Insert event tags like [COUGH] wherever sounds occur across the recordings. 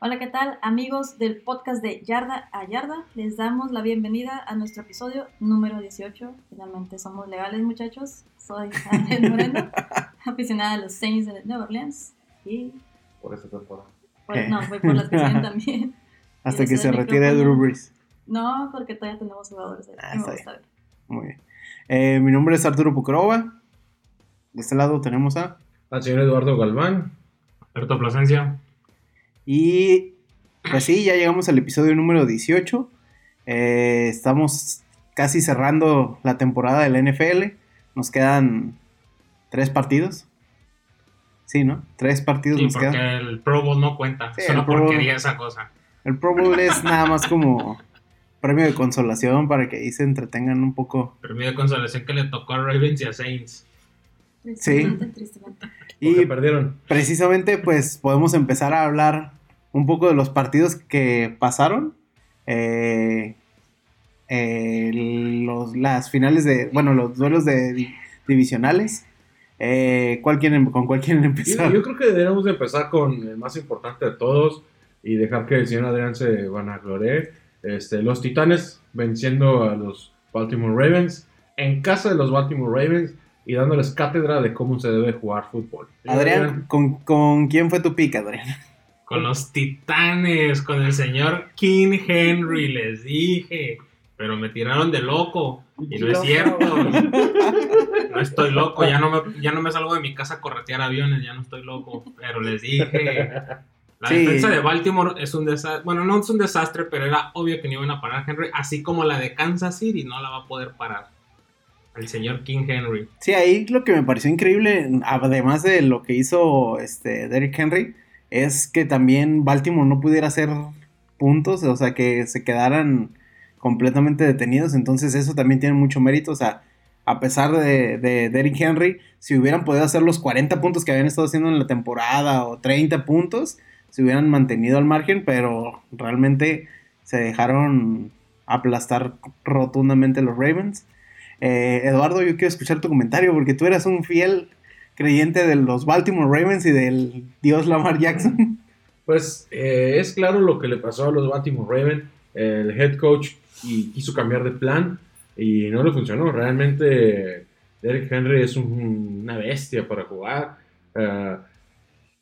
Hola, ¿qué tal amigos del podcast de Yarda a Yarda? Les damos la bienvenida a nuestro episodio número 18. Finalmente somos legales muchachos. Soy Ángel Moreno, [LAUGHS] aficionada a los Saints de Nueva Orleans. Y por esta temporada. por- no, voy por las que siguen también. Hasta que se retire. Drew Brees. No, porque todavía tenemos jugadores ahí. Ah, me está gusta ver. Muy bien. Eh, mi nombre es Arturo Pucrova. De este lado tenemos a. Al señor Eduardo Galván. Alberto Plasencia. Y pues sí, ya llegamos al episodio número 18. Eh, estamos casi cerrando la temporada del NFL. Nos quedan tres partidos. Sí, ¿no? Tres partidos Sí, nos porque quedan. el Pro Bowl no cuenta. Sí, Bowl. porquería esa cosa. El Pro Bowl es nada más como premio de consolación para que ahí se entretengan un poco. Premio de consolación que le tocó a Ravens y a Saints. Tristemente, tristemente. Porque Y perdieron. precisamente pues podemos empezar a hablar un poco de los partidos que pasaron. Eh, eh, los, las finales de, bueno, los duelos de di- divisionales. Eh, ¿cuál quieren, ¿Con cuál quieren Yo, empezar? yo creo que deberíamos de empezar con el más importante de todos y dejar que el señor Adrián se vanagloree. Este, los Titanes venciendo a los Baltimore Ravens en casa de los Baltimore Ravens y dándoles cátedra de cómo se debe jugar fútbol. Adrián, ¿con, con quién fue tu pick, Adrián? Con los Titanes, con el señor King Henry, les dije. Pero me tiraron de loco. Y no es cierto. No estoy loco. Ya no, me, ya no me salgo de mi casa a corretear aviones. Ya no estoy loco. Pero les dije. La Sí. defensa de Baltimore es un desastre. Bueno, no es un desastre, pero era obvio que no iban a parar Henry. Así como la de Kansas City no la va a poder parar. El señor King Henry. Sí, ahí lo que me pareció increíble, además de lo que hizo este Derrick Henry, es que también Baltimore no pudiera hacer puntos, o sea, que se quedaran completamente detenidos. Entonces, eso también tiene mucho mérito. O sea, a pesar de, de Derrick Henry, si hubieran podido hacer los 40 puntos que habían estado haciendo en la temporada o 30 puntos, se hubieran mantenido al margen, pero realmente se dejaron aplastar rotundamente los Ravens. Eh, Eduardo, yo quiero escuchar tu comentario porque tú eras un fiel creyente de los Baltimore Ravens y del dios Lamar Jackson. Pues eh, es claro lo que le pasó a los Baltimore Ravens. El head coach quiso cambiar de plan y no le funcionó. Realmente Derek Henry es un- una bestia para jugar.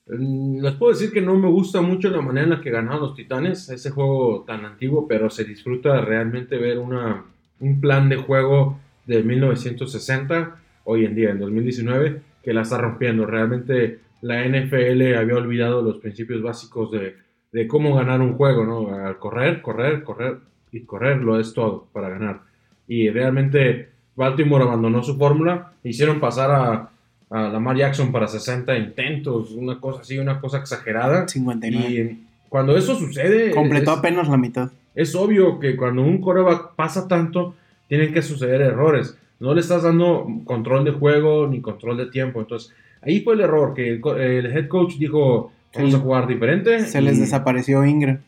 Mm, les puedo decir que no me gusta mucho la manera en la que ganaron los Titanes, ese juego tan antiguo, pero se disfruta realmente ver un plan de juego de 1960, hoy en día, en 2019, que la está rompiendo. Realmente la NFL había olvidado los principios básicos de, de cómo ganar un juego, ¿no? Al correr, correr, correr y correr lo es todo para ganar. Y realmente Baltimore abandonó su fórmula, hicieron pasar a, a Lamar Jackson para 60 intentos, una cosa así, una cosa exagerada. 59. Y cuando eso sucede, Completó es- apenas la mitad. es obvio que cuando un coreback pasa tanto, tienen que suceder errores. No le estás dando control de juego ni control de tiempo. Entonces, ahí fue el error, que el, el head coach dijo, vamos Sí. a jugar diferente. Se les y- desapareció Ingram.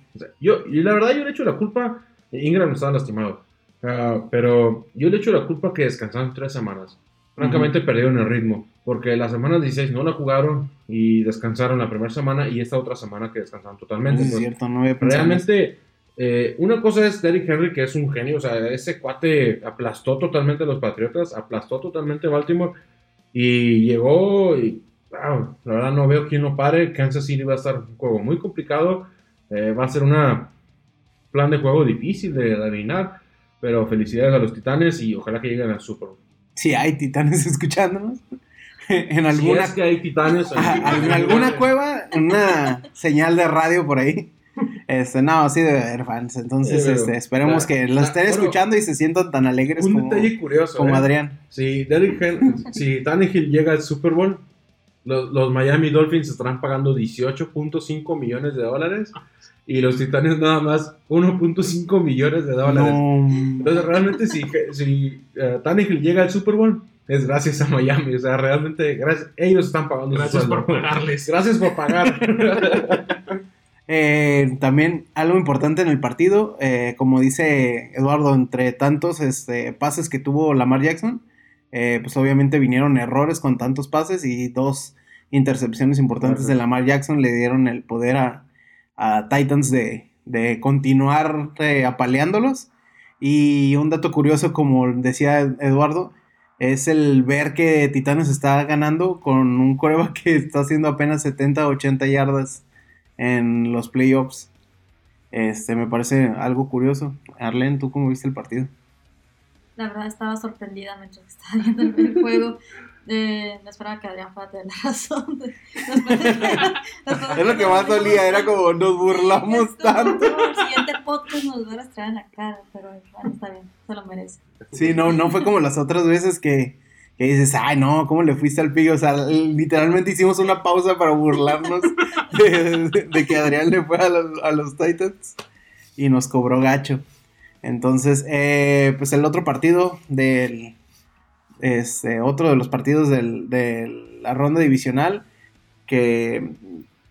yo, y la verdad, yo le echo la culpa. Ingram estaba lastimado. Ah, pero yo le echo la culpa que descansaron tres semanas. Francamente, perdieron el ritmo. Porque la semana 16 no la jugaron y descansaron la primera semana y esta otra semana que descansaron totalmente. es Entonces, cierto, no había. Realmente, eh, una cosa es Derrick Henry, que es un genio. O sea, ese cuate aplastó totalmente a los Patriotas, aplastó totalmente a Baltimore. Y llegó y, wow, la verdad no veo quién lo pare. Kansas City va a estar un juego muy complicado. eh, va a ser una plan de juego difícil de adivinar. Pero felicidades a los Titanes y ojalá que lleguen al Super Bowl. Si hay titanes [LAUGHS] escuchándonos. en Si alguna, es que hay Titanes. Ajá, en alguna cueva, una señal de radio por ahí. Este, no, sí debe haber fans. Entonces, Sí, este, esperemos la- que lo estén bueno, escuchando y se sientan tan alegres Un como, detalle curioso. como ¿eh? Adrián. Si, Hen- si Tannehill llega al Super Bowl, los, los Miami Dolphins estarán pagando 18.5 millones de dólares y los Titanes nada más 1.5 millones de dólares. No. Entonces, realmente, si, si uh, Tannehill llega al Super Bowl, es gracias a Miami. O sea, realmente, gracias, ellos están pagando. Gracias por pagarles. Gracias por pagar. [LAUGHS] Eh, también algo importante en el partido, eh, como dice Eduardo, entre tantos este, pases que tuvo Lamar Jackson, eh, pues obviamente vinieron errores con tantos pases y dos intercepciones importantes de Lamar Jackson le dieron el poder a, a Titans de, de continuar eh, apaleándolos. Y un dato curioso, como decía Eduardo, es el ver que Titanes está ganando con un coreback que está haciendo apenas 70 80 yardas en los playoffs. Este, me parece algo curioso. Arlen, ¿tú cómo viste el partido? La verdad estaba sorprendida mientras estaba viendo el, juego. [LAUGHS] Eh, no esperaba que Adrián fuera de la razón. [LAUGHS] [LAUGHS] Es lo que más dolía, era como nos burlamos como, tanto. "No, El siguiente podcast nos va a rastrear en la cara, pero bueno, está bien, se lo merece. Sí, no, no fue como las otras veces que, que dices, ay, no, ¿cómo le fuiste al pigo? O sea, literalmente hicimos una pausa para burlarnos [LAUGHS] de, que Adrián le fue a los, a los Titans y nos cobró gacho. Entonces, eh, pues el otro partido del. Este, otro de los partidos del- de la ronda divisional. Que.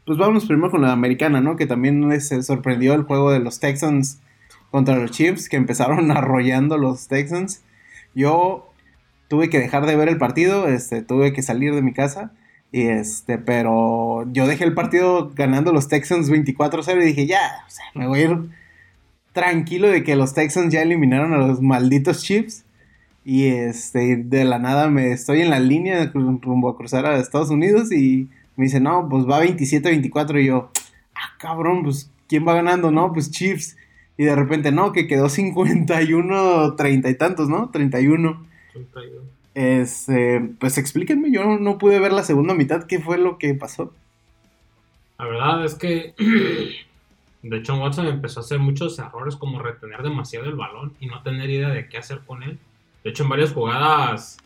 Pues vámonos primero con la americana, ¿no? Que también se sorprendió el juego de los Texans contra los Chiefs, que empezaron [LAUGHS] arrollando los Texans. Yo tuve que dejar de ver el partido, este, tuve que salir de mi casa. Y este, pero yo dejé el partido ganando los Texans 24-0 y dije, ya, o sea, me voy a ir tranquilo de que los Texans ya eliminaron a los malditos Chiefs. Y este, de la nada me estoy en la línea rumbo a cruzar a Estados Unidos y me dice, no, pues va 27-24 y yo, ah, cabrón, pues, ¿quién va ganando? No, pues Chiefs. Y de repente, no, que quedó 51, 30 y tantos, ¿no? 31. Este, pues explíquenme, yo no, no pude ver la segunda mitad, ¿qué fue lo que pasó? La verdad es que [CLEARS THROAT] de hecho Watson empezó a hacer muchos errores como retener demasiado el balón y no tener idea de qué hacer con él. De hecho en varias jugadas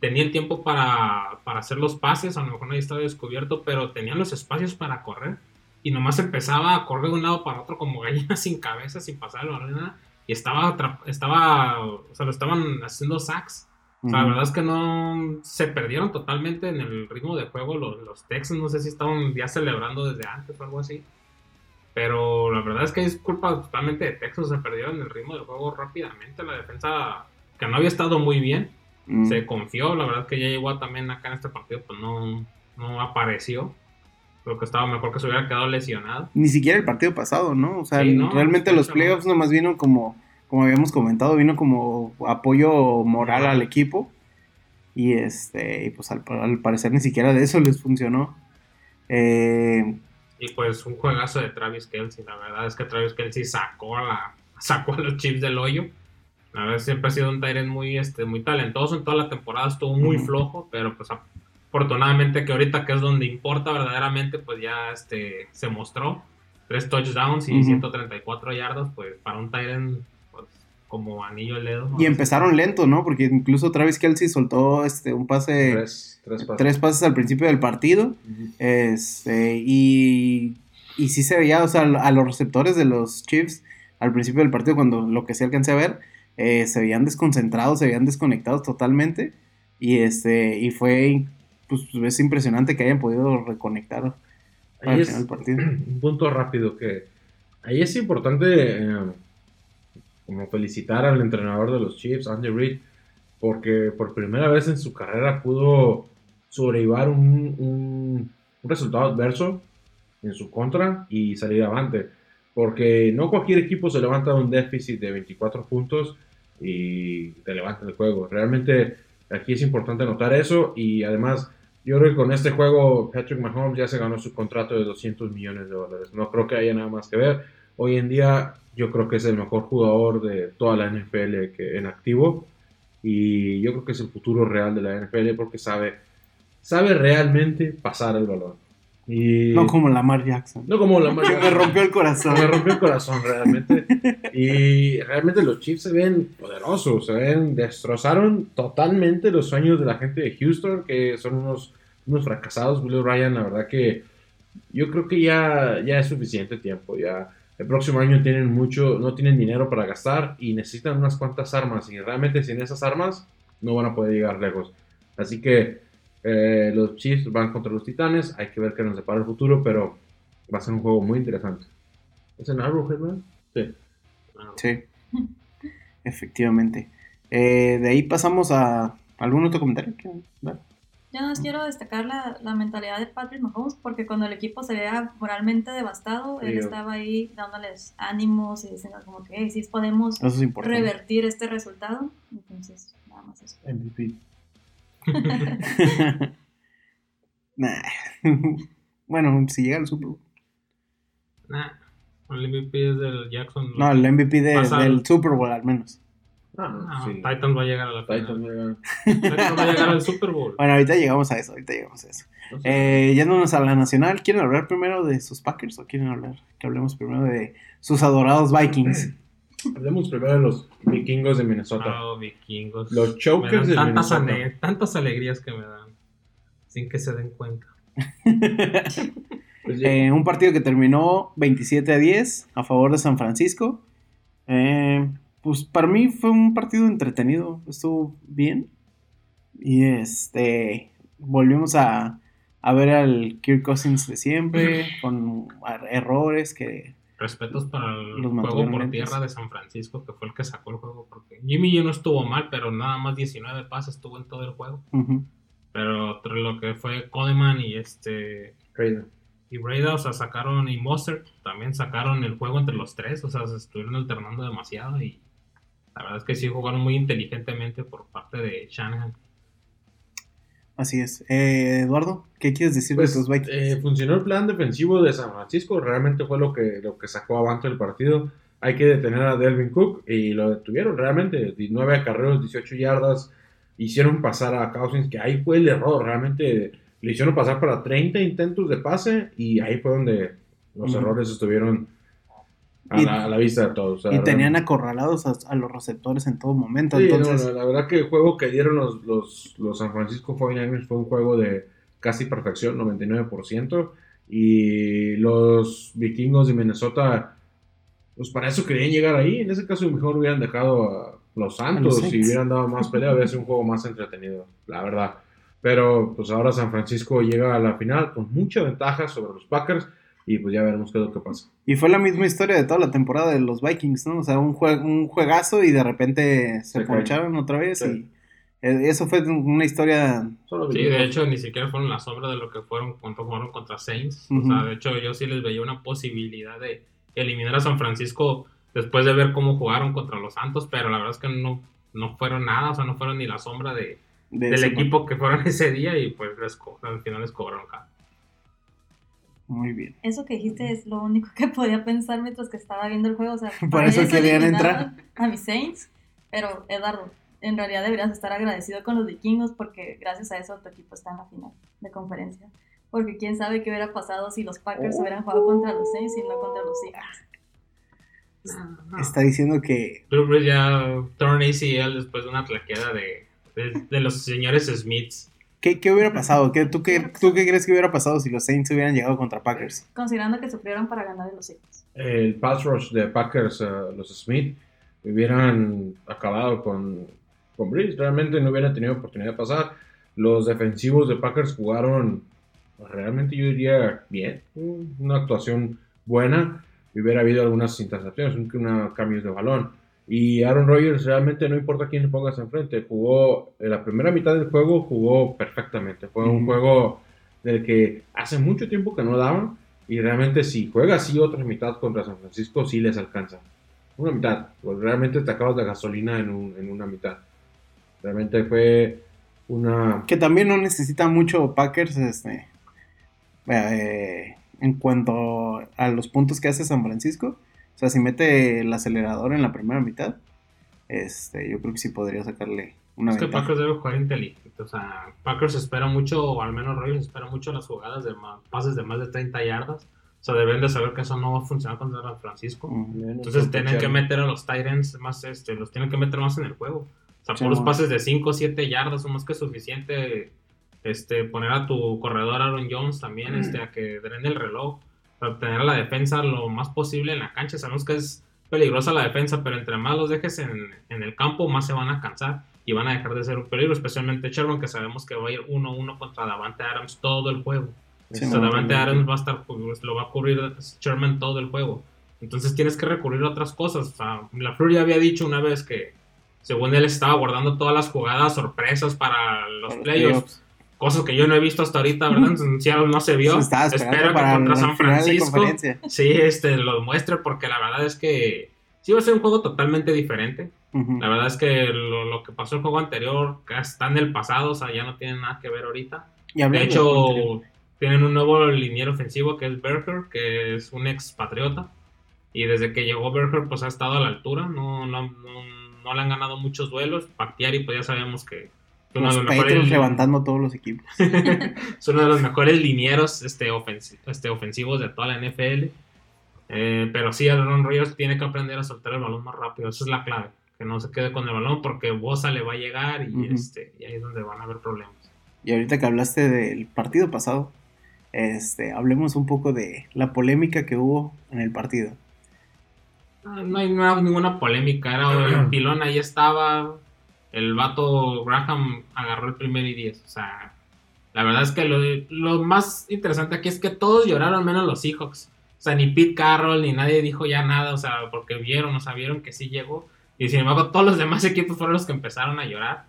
tenía el tiempo para, para hacer los pases, a lo mejor nadie estaba descubierto, pero tenían los espacios para correr y nomás empezaba a correr de un lado para otro como gallina [LAUGHS] sin cabeza, sin pasar el balón, ni nada, y estaba, estaba, o sea, lo estaban haciendo sacks. La verdad es que no se perdieron totalmente en el ritmo de juego los, los Texans. No sé si estaban ya celebrando desde antes o algo así. Pero la verdad es que es culpa totalmente de Texas. Se perdieron en el ritmo del juego rápidamente. La defensa, que no había estado muy bien, Mm. se confió. La verdad es que ya llegó también acá en este partido, pues no, no apareció. Creo que estaba mejor que se hubiera quedado lesionado. Ni siquiera el partido pasado, ¿no? O sea, Sí, no, realmente de los playoffs nomás vino como, como habíamos comentado, vino como apoyo moral al equipo. Y este, pues al, al parecer ni siquiera de eso les funcionó. Eh, Y pues un juegazo de Travis Kelsey. La verdad es que Travis Kelsey sacó la, sacó a los Chiefs del hoyo. La verdad siempre ha sido un Tyrant muy, este, muy talentoso. En toda la temporada estuvo muy flojo, pero pues afortunadamente que ahorita que es donde importa verdaderamente, pues ya este, se mostró. Tres touchdowns y Ujú. 134 yardas, pues para un Tyrant como anillo al dedo. y empezaron lento, ¿no? Porque incluso Travis Kelsey soltó este, un pase, tres, tres pasos. tres pases al principio del partido. Ujú. Este, y, y sí se veía, o sea, a los receptores de los Chiefs al principio del partido, cuando lo que se alcancé a ver, eh, se veían desconcentrados, se veían desconectados totalmente. Y este, y fue, pues es impresionante que hayan podido reconectar Ahí al es final del partido. [CLEARS THROAT] un punto rápido que ahí es importante eh, como felicitar al entrenador de los Chiefs, Andy Reid, porque por primera vez en su carrera pudo sobrellevar un, un- un resultado adverso en su contra y salir avante. Porque no cualquier equipo se levanta de un déficit de 24 puntos y te levanta el juego. Realmente aquí es importante notar eso y además yo creo que con este juego Patrick Mahomes ya se ganó su contrato de 200 millones de dólares. No creo que haya nada más que ver. Hoy en día yo creo que es el mejor jugador de toda la NFL que en activo y yo creo que es el futuro real de la NFL porque sabe sabe realmente pasar el balón. Y No como Lamar Jackson. no como la Que [LAUGHS] me rompió el corazón. me rompió el corazón realmente. Y realmente los Chiefs se ven poderosos, se ven, destrozaron totalmente los sueños de la gente de Houston, que son unos, unos fracasados. Willie Ryan, la verdad que yo creo que ya, ya es suficiente tiempo. Ya el próximo año tienen mucho, no tienen dinero para gastar y necesitan unas cuantas armas. Y realmente sin esas armas no van a poder llegar lejos. Así que eh, los Chiefs van contra los Titanes. Hay que ver qué nos depara el futuro, pero va a ser un juego muy interesante. ¿Es en Arrowhead, man? Sí. Sí, [LAUGHS] efectivamente. Eh, de ahí pasamos a algún otro comentario. que dar? Yo no quiero destacar la, la mentalidad de Patrick Mahomes porque cuando el equipo se veía moralmente devastado, él estaba ahí dándoles ánimos y diciendo como que "Hey, sí podemos es revertir este resultado. Entonces, nada más eso. MVP. [LAUGHS] Nah. [LAUGHS] bueno, si llega al Super Bowl. Nah, el MVP es del Jackson. No, el MVP de- del Super Bowl al menos. Ah, no, No, sí. Titans va a llegar a la Titans final. llegan. Titans va a llegar al Super Bowl. Bueno, ahorita llegamos a eso, ahorita llegamos a eso. Eh, yéndonos a la nacional, ¿quieren hablar primero de sus Packers o quieren hablar que hablemos primero de sus adorados Vikings? [CLEARS THROAT] Hablemos primero de los vikingos de Minnesota. Ah, vikingos. Los chokers de tantas, Minnesota. ale- tantas alegrías que me dan. Sin que se den cuenta. Pues [LAUGHS] Eh, un partido que terminó 27 a 10 a favor de San Francisco. Eh, pues para mí fue un partido entretenido, estuvo bien. Y este, volvimos a, a ver al Kirk Cousins de siempre, [LAUGHS] con er- errores que... Respetos para el Los juego por lentes. tierra de San Francisco, que fue el que sacó el juego. Porque Jimmy G no estuvo mal, pero nada más 19 pases tuvo en todo el juego. ujú. Pero entre lo que fue Coleman y este Raiden. y Breda, o sea, sacaron, y Mostert también sacaron el juego entre los tres, o sea, se estuvieron alternando demasiado y la verdad es que sí jugaron muy inteligentemente por parte de Shanahan. Así es. Eh, Eduardo, ¿qué quieres decir Pues, de tus Vikings? eh, funcionó el plan defensivo de San Francisco, realmente fue lo que, lo que sacó avante el partido. Hay que detener a Delvin Cook y lo detuvieron realmente. 19 acarreos, 18 yardas, hicieron pasar a Cousins, que ahí fue el error, realmente le hicieron pasar para 30 intentos de pase y ahí fue donde los errores estuvieron a, Y- la, a la vista de todos. o sea, y tenían acorralados a, a los receptores en todo momento. Sí, entonces, no, no, la verdad que el juego que dieron los, los, los San Francisco 49ers fue un juego de casi perfección, 99%. Y los vikingos de Minnesota, pues para eso querían llegar ahí. En ese caso, mejor hubieran dejado a los Santos y hubieran dado más pelea, hubiera sido un juego más entretenido, la verdad. Pero pues ahora San Francisco llega a la final con mucha ventaja sobre los Packers. Y pues ya veremos qué es lo que pasa. Y fue la misma historia de toda la temporada de los Vikings, ¿no? O sea, un, jue- un juegazo y de repente se Se poncharon otra vez Sí. y eh, eso fue una historia... Sí, de hecho ni siquiera fueron la sombra de lo que fueron cuando jugaron contra Saints. O sea, de hecho yo sí les veía una posibilidad de eliminar a San Francisco después de ver cómo jugaron contra los Santos, pero la verdad es que no, no fueron nada, o sea, no fueron ni la sombra de, de del equipo que fueron [LAUGHS] ese día y pues les al final les cobraron caro. Muy bien. Eso que dijiste es lo único que podía pensar mientras que estaba viendo el juego. O sea, [LAUGHS] Por para eso querían eliminaron A mis Saints. Pero, Eduardo, en realidad deberías estar agradecido con los vikingos porque gracias a eso tu equipo está en la final de conferencia. Porque quién sabe qué hubiera pasado si los Packers Oh. hubieran jugado contra los Saints y no contra los Seahawks. Está diciendo que... Drew Brees ya torn ACL después de una plaqueada de, de, de los señores Smiths. ¿Qué, qué hubiera pasado? ¿Qué, tú, qué, ¿Tú qué crees que hubiera pasado si los Saints hubieran llegado contra Packers? Considerando que sufrieron para ganar de los Seahawks. el pass rush de Packers, eh, los Smith, hubieran acabado con, con Breeze. Realmente no hubieran tenido oportunidad de pasar. Los defensivos de Packers jugaron pues, realmente, yo diría, bien. Una actuación buena. Hubiera habido algunas intercepciones, un- una, cambios de balón. Y Aaron Rodgers realmente no importa quién le pongas enfrente. Jugó en la primera mitad del juego, jugó perfectamente. Fue un juego del que hace mucho tiempo que no daban. Y realmente si juega así otra mitad contra San Francisco, sí les alcanza. Una mitad. Pues realmente te acabas de gasolina en, un- en una mitad. Realmente fue una... Que también no necesita mucho Packers este, eh, en cuanto a los puntos que hace San Francisco. O sea, si mete el acelerador en la primera mitad, este, yo creo que sí podría sacarle una Es que ventaja. Packers debe jugar inteligente. O sea, Packers espera mucho, o al menos Rodgers espera mucho las jugadas de ma- pases de más de 30 yardas. O sea, deben de saber que eso no va a funcionar contra San Francisco. Entonces tienen que meter a los Tyrants más, este, los tienen que meter más en el juego. O sea, Sí, por los pases de 5 o 7 yardas son más que suficiente. Este, poner a tu corredor Aaron Jones también, este, a que drene el reloj. Para tener a la defensa lo más posible en la cancha. Sabemos que es peligrosa la defensa, pero entre más los dejes en, en el campo, más se van a cansar y van a dejar de ser un peligro, especialmente Sherman, que sabemos que va a ir 1-1 contra Davante Adams todo el juego. Sí, o sea, no, Davante no, Adams va a estar, pues, lo va a cubrir Sherman todo el juego. Entonces tienes que recurrir a otras cosas. O sea, la Flor ya había dicho una vez que, según él, estaba guardando todas las jugadas sorpresas para los Para los playoffs. Cosas que yo no he visto hasta ahorita, ¿verdad? En Seattle no se vio. Se Espero que contra San Francisco sí, este, lo muestre, porque la verdad es que sí va a ser un juego totalmente diferente. La verdad es que lo, lo que pasó el juego anterior está en el pasado, o sea, ya no tiene nada que ver ahorita. Y De hecho, tienen un nuevo liniero ofensivo que es Berger, que es un expatriota. Y desde que llegó Berger, pues ha estado a la altura. No, no, no, no le han ganado muchos duelos. Bakhtiari, pues ya sabemos que los los Patriots levantando todos los equipos. [LAUGHS] es uno de los mejores linieros este, ofensi- este, ofensivos de toda la NFL. Eh, pero sí, Aaron Rodgers tiene que aprender a soltar el balón más rápido. Esa es la clave. Que no se quede con el balón porque Bosa le va a llegar y, este, y ahí es donde van a haber problemas. Y ahorita que hablaste del partido pasado, este, hablemos un poco de la polémica que hubo en el partido. Ah, No hay, no hay ninguna polémica, era el pilón ahí estaba, el vato Graham agarró el primer y 10, o sea, la verdad es que lo, más interesante aquí es que todos lloraron menos los Seahawks, o sea, ni Pete Carroll ni nadie dijo ya nada, o sea, porque vieron, o sea, vieron que sí llegó, y sin embargo todos los demás [LAUGHS] equipos fueron los que empezaron a llorar,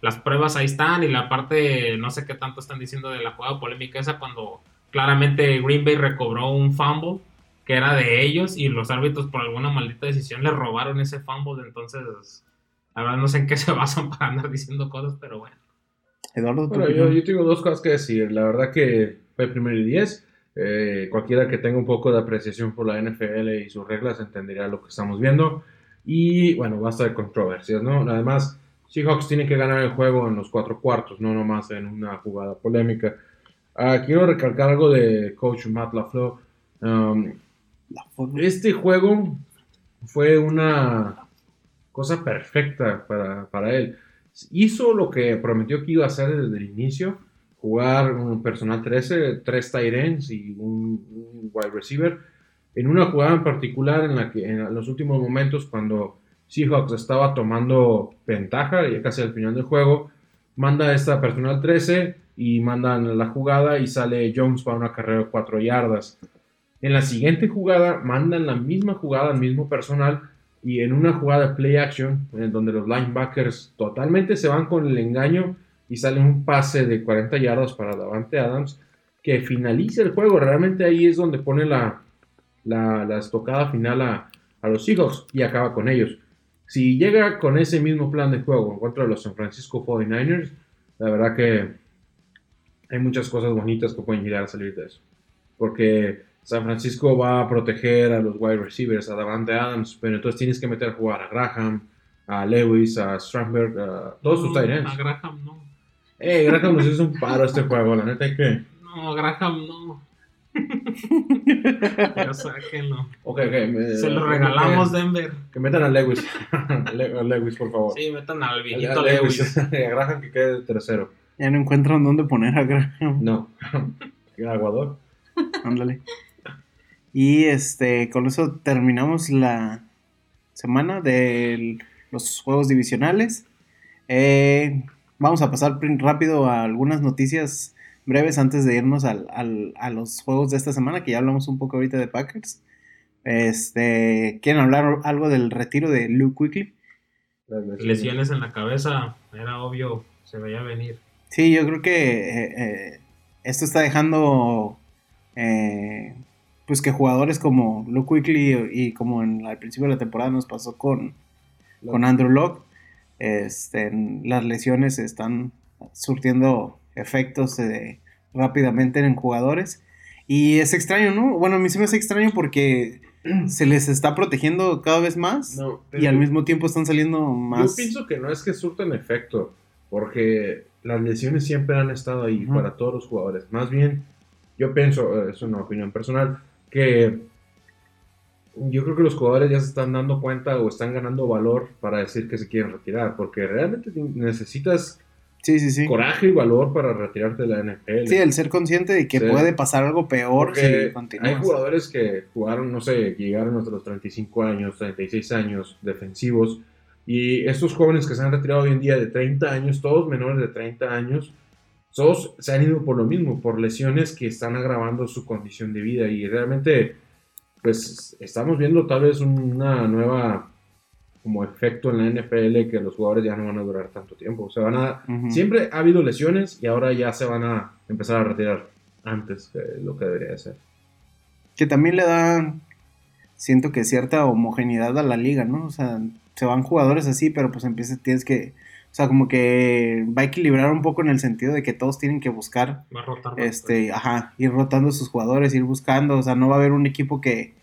las pruebas ahí están, y la parte, no sé qué tanto están diciendo de la jugada polémica esa cuando claramente Green Bay recobró un fumble, que era de ellos y los árbitros por alguna maldita decisión le robaron ese fumble, entonces la verdad no sé en qué [LAUGHS] se basan para andar diciendo cosas, pero bueno. Eduardo, ¿tú Bueno, yo, yo tengo dos cosas que decir. La verdad que fue primero y diez. Eh, cualquiera que tenga un poco de apreciación por la NFL y sus reglas entendería lo que estamos viendo. Y bueno, basta de controversias, ¿no? Además, Seahawks tiene que ganar el juego en los cuatro cuartos, no nomás en una jugada polémica. Ah, quiero recalcar algo de coach Matt LaFleur. Um, este juego fue una cosa perfecta para, para él. Hizo lo que prometió que iba a hacer desde el inicio, jugar un personal 13, tres tight ends y un, wide receiver, en una jugada en particular en la que en los últimos momentos cuando Seahawks estaba tomando ventaja, ya casi al final del juego, manda esta personal 13 y mandan la jugada y sale Jones para una carrera de 4 yardas. En la siguiente jugada mandan la misma jugada al mismo personal y en una jugada play action en donde los linebackers totalmente se van con el engaño y sale un pase de 40 yardas para Davante Adams que finaliza el juego. Realmente ahí es donde pone la, la, la estocada final a, a los Seahawks y acaba con ellos. Si llega con ese mismo plan de juego en contra de los San Francisco 49ers, la verdad que hay muchas cosas bonitas que pueden llegar a salir de eso. Porque San Francisco va a proteger a los wide receivers, a Davante Adams, pero entonces tienes que meter a jugar a Graham, a Lewis, a Strandberg, a todos sus No, tight ends. A Graham no. Eh, Graham nos hizo un [LAUGHS] paro este juego, la neta que... No, Graham no. [LAUGHS] ya sáquenlo. Ok, ok. me- Se lo regalamos Denver. Que, que metan a Lewis. [LAUGHS] Le- a Lewis, por favor. Sí, metan al A- viejito a Lewis. a Graham que quede tercero. Ya no encuentran dónde poner a Graham. No. Aguador. Ándale. Y este, con eso terminamos la semana de los juegos divisionales. Eh, vamos a pasar rápido a algunas noticias breves antes de irnos al- al- a los juegos de esta semana, que ya hablamos un poco ahorita de Packers. Este, ¿quieren hablar algo del retiro de Luke Quickly? Lesiones en la cabeza, era obvio, se veía venir. Sí, yo creo que eh, eh, esto está dejando eh, pues que jugadores como Luke Quickly y como en, al principio de la temporada nos pasó con, con Andrew Locke, este, las lesiones están surtiendo efectos eh, rápidamente en jugadores y es extraño, ¿no? Bueno, a mí se me hace extraño porque [CLEARS THROAT] se les está protegiendo cada vez más No, y al mismo tiempo están saliendo Yo más... pienso que no es que surten efecto, porque las lesiones siempre han estado ahí para todos los jugadores. Más bien, yo pienso, eh, es una opinión personal, que yo creo que los jugadores ya se están dando cuenta o están ganando valor para decir que se quieren retirar, porque realmente necesitas Sí, sí, sí. coraje y valor para retirarte de la NFL. Sí, el ser consciente de que puede pasar algo peor Porque si hay continúas. jugadores que jugaron, no sé, que llegaron hasta los 35 años, 36 años defensivos. Y estos jóvenes que se han retirado hoy en día de 30 años, todos menores de 30 años, todos se han ido por lo mismo, por lesiones que están agravando su condición de vida. Y realmente, pues estamos viendo tal vez una nueva como efecto en la NFL que los jugadores ya no van a durar tanto tiempo. O sea, van a, Ujú. Siempre ha habido lesiones y ahora ya se van a empezar a retirar antes de lo que debería de ser. Que también le da, siento que cierta homogeneidad a la liga, ¿no? O sea, se van jugadores así, pero pues empieza, tienes que, o sea, como que va a equilibrar un poco en el sentido de que todos tienen que buscar, Va a rotar. este, ajá, ir rotando sus jugadores, ir buscando, o sea, no va a haber un equipo que,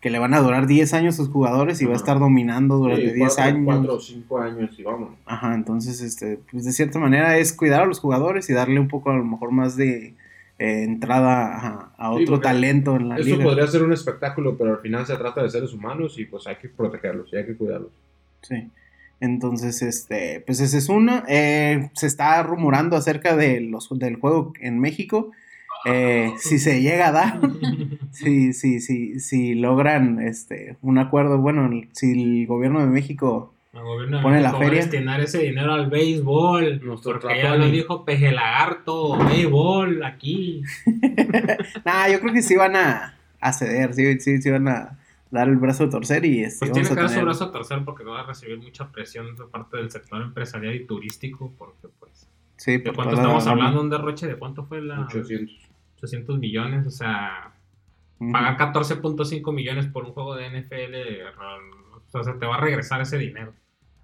que le van a durar 10 años sus jugadores y va a estar dominando durante Sí, 10 cuatro- años. Cuatro o cinco años y vamos. Ajá, entonces, este, pues de cierta manera es cuidar a los jugadores y darle un poco a lo mejor más de eh, entrada a, otro talento en la Esto liga. podría ser un espectáculo, pero al final se trata de seres humanos y pues hay que protegerlos y hay que cuidarlos. Sí. Entonces, este, pues esa es una. Eh, se está rumorando acerca de los, del juego en México. Eh, si se llega a dar, [LAUGHS] si, si, si, si logran este, un acuerdo, bueno, si el gobierno de México El gobierno de Pone la feria. destinar ese dinero al béisbol. Nuestro Porque ya lo dijo Peje Lagarto, béisbol aquí. [LAUGHS] Nah, yo creo que sí van a, a ceder, sí, sí, sí van a dar el brazo a torcer y este, Pues vamos tiene que a dar su brazo a torcer porque va a recibir mucha presión de parte del sector empresarial y turístico. Porque, pues, Sí, ¿de cuánto la estamos hablando? ¿Un derroche de cuánto fue la? 800. 800 millones, o sea, Ujú. pagar 14.5 millones por un juego de NFL, o sea, se te va a regresar ese dinero.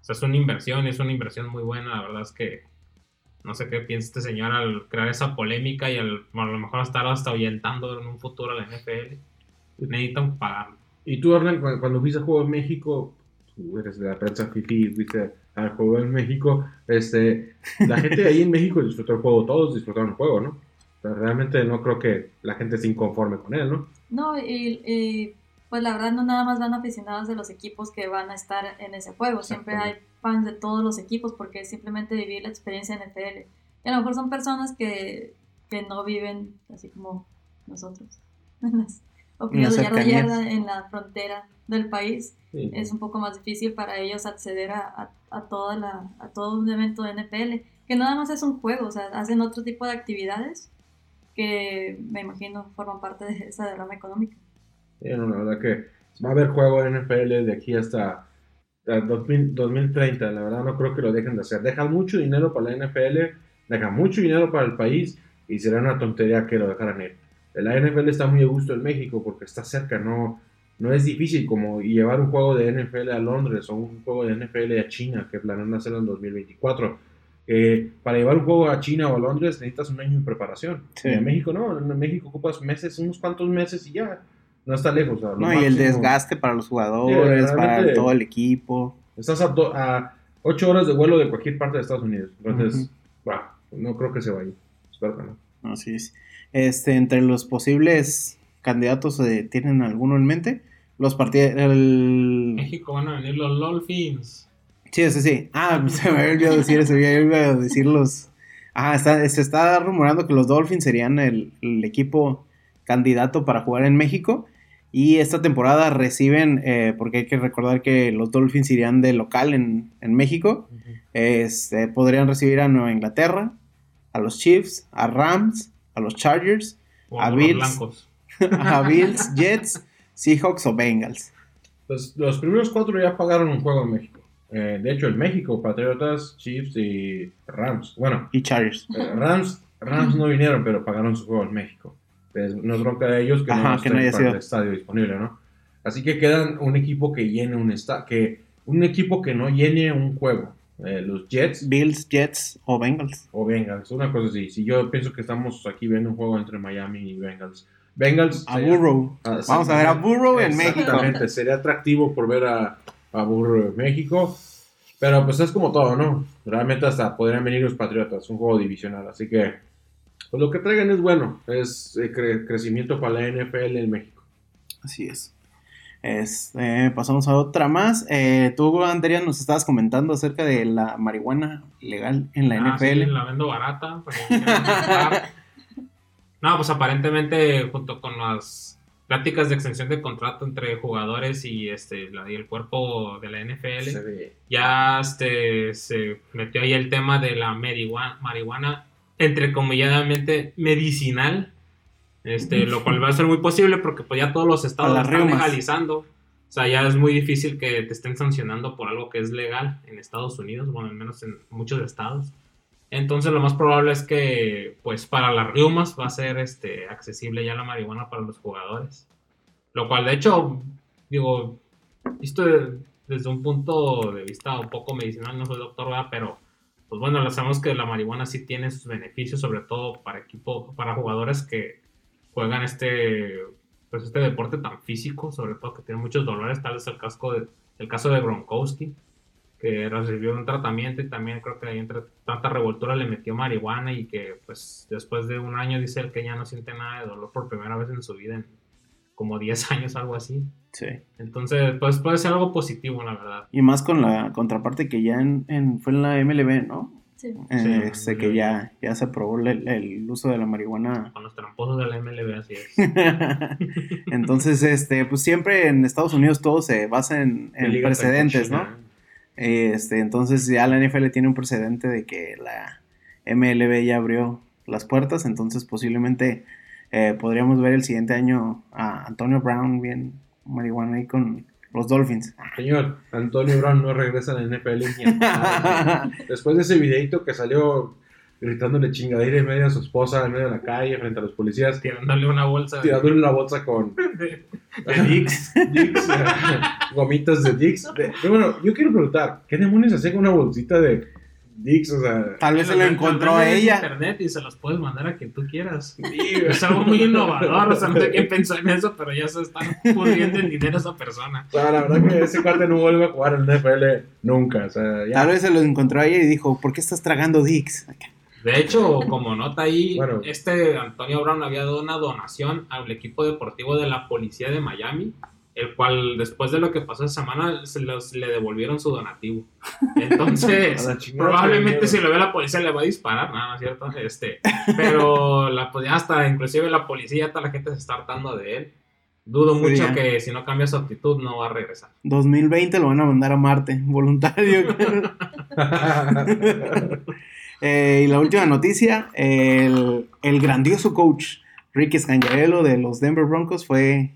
O sea, es una inversión, es una inversión muy buena, la verdad es que no sé qué piensa este señor al crear esa polémica y al, a lo mejor estar hasta ahuyentando en un futuro a la NFL. Necesitan pagarlo. Y tú, Hernán, cu- cuando fuiste al juego en México, tú eres de la prensa fifi, fuiste al juego en México, este, la gente ahí en México disfrutó el juego, todos disfrutaron el juego, ¿no? O sea, realmente no creo que la gente esté inconforme con él, ¿no? No, y, y, pues la verdad no nada más van aficionados de los equipos que van a estar en ese juego, siempre hay fans de todos los equipos porque es simplemente vivir la experiencia NFL. Y a lo mejor son personas que, que no viven así como nosotros, [LAUGHS] en las opiniones de yarda a yarda en la frontera del país. Sí. Es un poco más difícil para ellos acceder a, a, a toda la, a todo un evento de NFL, que nada más es un juego, o sea, hacen otro tipo de actividades que me imagino forman parte de esa derrama económica. Sí, no, la verdad que va a haber juego de NFL de aquí hasta hasta 2000 2030. La verdad no creo que lo dejen de hacer. Dejan mucho dinero para la NFL, dejan mucho dinero para el país y será una tontería que lo dejaran ir. La NFL está muy a gusto en México porque está cerca, no, no es difícil como llevar un juego de NFL a Londres o un juego de NFL a China que planean hacerlo en 2024. Eh, para llevar un juego a China o a Londres necesitas un año de preparación. Sí. En México no, en México ocupas meses, unos cuantos meses y ya. No está lejos. o sea, No, y el máximo- desgaste para los jugadores, para todo el equipo. Estás a, do- a 8 horas de vuelo de cualquier parte de Estados Unidos. Entonces, Ujú. bah, no creo que se vaya. Espero que no. Así es. Este, entre los posibles candidatos, eh, ¿tienen alguno en mente? Los partidos. El... México van a venir los Dolphins. Sí, sí, sí. Ah, [LAUGHS] se me había olvidado decir eso. Ya iba a decir los. Ah, está, se está rumorando que los Dolphins serían el, el equipo candidato para jugar en México. Y esta temporada reciben, eh, porque hay que recordar que los Dolphins irían de local en, en México. Este, podrían recibir a Nueva Inglaterra, a los Chiefs, a Rams, a los Chargers, O A los Bills. a [LAUGHS] Bills, Jets, Seahawks o Bengals. Pues, los primeros cuatro ya pagaron un juego en México. Eh, de hecho, en México, Patriotas, Chiefs y Rams. Bueno, Y Chargers. eh, Rams, Rams no vinieron, pero pagaron su juego en México. Es- no es bronca de ellos que Ajá, no que estén no haya para sido. el estadio disponible, ¿no? Así que quedan un equipo que llene un estadio, que un equipo que no llene un juego. Eh, los Jets Bills, Jets o Bengals. o Bengals, una cosa así. Si yo pienso que estamos aquí viendo un juego entre Miami y Bengals. Bengals. A sería- Burrow. Ah, Vamos a ver a Burrow en México. Exactamente, sería atractivo por ver a, a Burrow en México. Pero pues es como todo, ¿no? Realmente hasta podrían venir los Patriotas, un juego divisional. Así que pues lo que traigan es bueno. Es eh, cre- crecimiento para la NFL en México. Así es. Este, pasamos a otra más. Eh, tú, Andrea, nos estabas comentando acerca de la marihuana legal en la Ah, sí, NFL. la vendo barata. no, pues aparentemente junto con las pláticas de extensión de contrato entre jugadores y este la- y el cuerpo de la NFL, ya este, se metió ahí el tema de la marihuana, marihuana entrecomilladamente medicinal, este, lo cual va a ser muy posible porque pues ya todos los estados las están legalizando. O sea, ya es muy difícil que te estén sancionando por algo que es legal en Estados Unidos, bueno, al menos en muchos estados. Entonces lo más probable es que pues para las riumas va a ser este accesible ya la marihuana para los jugadores. Lo cual de hecho, digo, visto de- desde un punto de vista un poco medicinal, no soy doctor, ¿verdad? pero pues bueno, sabemos que la marihuana sí tiene sus beneficios, sobre todo para equipo, para jugadores que juegan este pues este deporte tan físico, sobre todo que tiene muchos dolores, tal vez el casco de- el caso de Gronkowski, que recibió un tratamiento y también creo que ahí entre tanta revoltura le metió marihuana y que pues después de un año dice él que ya no siente nada de dolor por primera vez en su vida en como 10 [LAUGHS] años, algo así. Sí. Entonces, pues puede ser algo positivo, la verdad. Y más con la contraparte que ya en, en- fue en la MLB, ¿no? Sí. Eh, Sí, este, MLB. que ya, ya se aprobó el, el uso de la marihuana. Con los tramposos de la MLB, así es. [LAUGHS] Entonces, este, pues siempre en Estados Unidos todo se basa en, precedentes, ¿no? Este, entonces ya la NFL tiene un precedente de que la MLB ya abrió las puertas, entonces posiblemente eh, podríamos ver el siguiente año a Antonio Brown bien marihuana ahí con los Dolphins. Señor, Antonio Brown no regresa a la NFL ni. Después de ese videito que salió gritándole chingadera en medio a su esposa, en medio de la calle, frente a los policías, Tirándole una bolsa tirándole una bolsa con [LAUGHS] de Dix. [LAUGHS] Dix, gomitas de Dix. De- pero bueno, yo quiero preguntar, ¿qué demonios hacía con una bolsita de Dix? O sea, Tal vez se lo encontró a en ella. internet y se los puedes mandar a quien tú quieras. sí, Es algo muy innovador, o sea, no sé quién pensó en eso, pero ya se están pudriendo en dinero esa persona. O sea, la verdad que ese cuate no vuelve a jugar en la NFL nunca. O sea, ya. Tal vez se lo encontró a ella y dijo, ¿por qué estás tragando Dix? De hecho, como nota ahí, Bueno. este Antonio Brown había dado una donación al equipo deportivo de la policía de Miami, el cual después de lo que pasó esa semana se los, le devolvieron su donativo. Entonces, [LAUGHS] probablemente si lo ve la policía le va a disparar, nada, ¿no es cierto? Este, pero la, pues, ya hasta inclusive la policía, toda la gente se está hartando de él. Dudo Sí, mucho ya. que si no cambia su actitud no va a regresar. 2020 lo van a mandar a Marte, voluntario. [LAUGHS] Eh, y la última noticia, el, el grandioso coach Ricky Scangarello de los Denver Broncos fue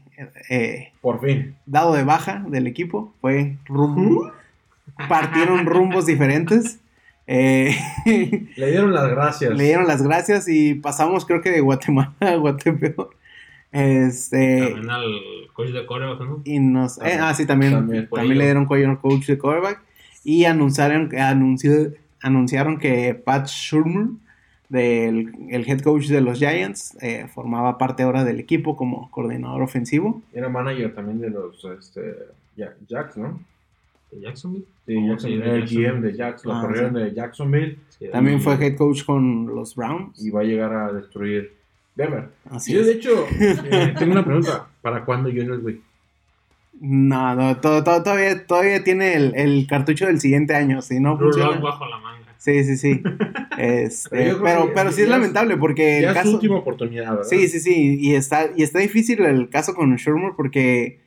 eh, Por fin. dado de baja del equipo, fue rum- partieron rumbos diferentes. Eh, Le dieron las gracias. le dieron las gracias y pasamos creo que de Guatemala a Guatepeor. Este, También al coach de coreback, ¿no? y nos, eh, ah, sí, también, También. también, le dieron cuello al coach de quarterback y anunciaron, anunció- anunciaron que Pat Shurmur, del, el head coach de los Giants, eh, formaba parte ahora del equipo como coordinador ofensivo. Era manager también de los este, Ja- Jacks, ¿no? ¿De Jacksonville? Sí, Oh, Jackson- sí, de era el Jacksonville. GM de Jacks. Lo Ah, corrieron sí. de Jacksonville Sí, También fue head coach con los Browns. y va a llegar a destruir Denver. Así Yo, es. de hecho, eh, tengo una pregunta. ¿Para cuándo Jonas, güey? No, no, to- to- todavía, todavía tiene el, el cartucho del siguiente año, si no funciona. Bajo la manga. Sí, sí, sí. [LAUGHS] Este, Pero pero, sí es lamentable porque Ya el es su caso... última oportunidad, ¿verdad? Sí, sí, sí. Y está, y está difícil el caso con Shermer porque